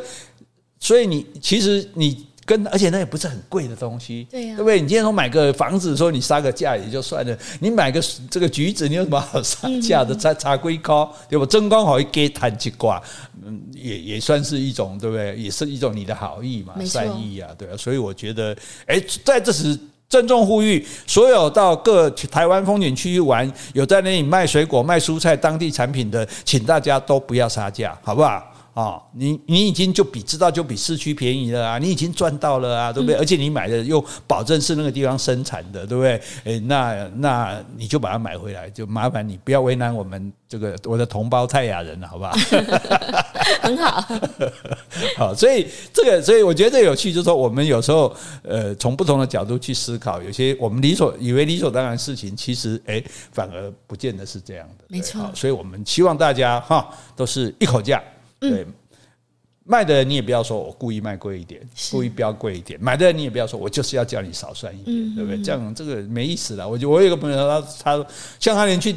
所以你其实你跟，而且那也不是很贵的东西，对不对？你今天说买个房子，说你杀个价也就算了，你买个这个橘子，你有什么好杀价的？茶茶龟高，对吧？真刚好一给谈几卦，嗯，也也算是一种，对不对？也是一种你的好意嘛，善意啊，对啊。所以我觉得，哎，在这时。郑重呼吁所有到各台湾风景区玩，有在那里卖水果、卖蔬菜、当地产品的，请大家都不要杀价，好不好？啊，你你已经就比知道就比市区便宜了啊，你已经赚到了啊，对不对？而且你买的又保证是那个地方生产的，对不对？诶，那那你就把它买回来，就麻烦你不要为难我们这个我的同胞泰雅人了，好不好？很好，好，所以这个，所以我觉得这个有趣，就是说我们有时候呃，从不同的角度去思考，有些我们理所以为理所当然的事情，其实诶，反而不见得是这样的。没错，所以我们希望大家哈，都是一口价，对，卖的人你也不要说我故意卖贵一点，故意标贵一点；买的人你也不要说我就是要叫你少算一点，对不对？这样这个没意思了。我就我有一个朋友，他他像他连去。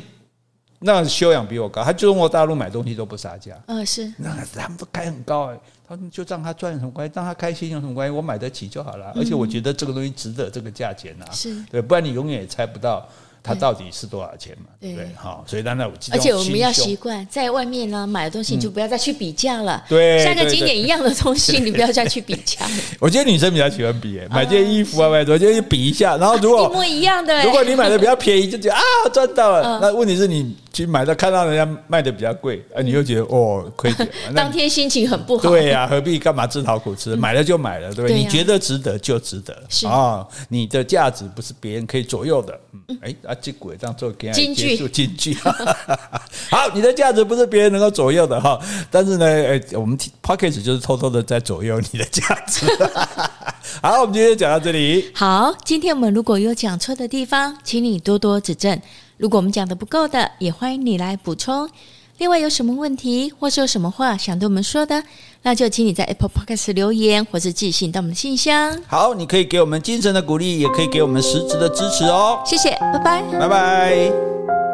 那修养比我高，他就中国大陆买东西都不杀价。嗯，是。那他们都开很高哎，他们就让他赚什么关系，让他开心有什么关系？我买得起就好了，而且我觉得这个东西值得这个价钱啊。是对，不然你永远也猜不到。它到底是多少钱嘛？对，好，所以当然我记得。而且我们要习惯在外面呢买的东西，你就不要再去比价了。对，像个景点一样的东西，你不要再去比价。我觉得女生比较喜欢比，买件衣服啊，买多就比一下，然后如果一模一样的，如果你买的比较便宜，就觉得啊赚到了。那问题是你去买到看到人家卖的比较贵，啊，你又觉得哦亏钱。当天心情很不好。对呀，何必干嘛自讨苦吃？买了就买了，对不对？你觉得值得就值得啊，你的价值不是别人可以左右的。哎，啊，这鬼这样做。金句，金句，好，你的价值不是别人能够左右的哈，但是呢，哎，我们 Podcast 就是偷偷的在左右你的价值。好，我们今天就讲到这里。好，今天我们如果有讲错的地方，请你多多指正；如果我们讲的不够的，也欢迎你来补充。另外，有什么问题或是有什么话想对我们说的，那就请你在 Apple Podcast 留言，或是寄信到我们的信箱。好，你可以给我们精神的鼓励，也可以给我们实质的支持哦。谢谢，拜拜，拜拜。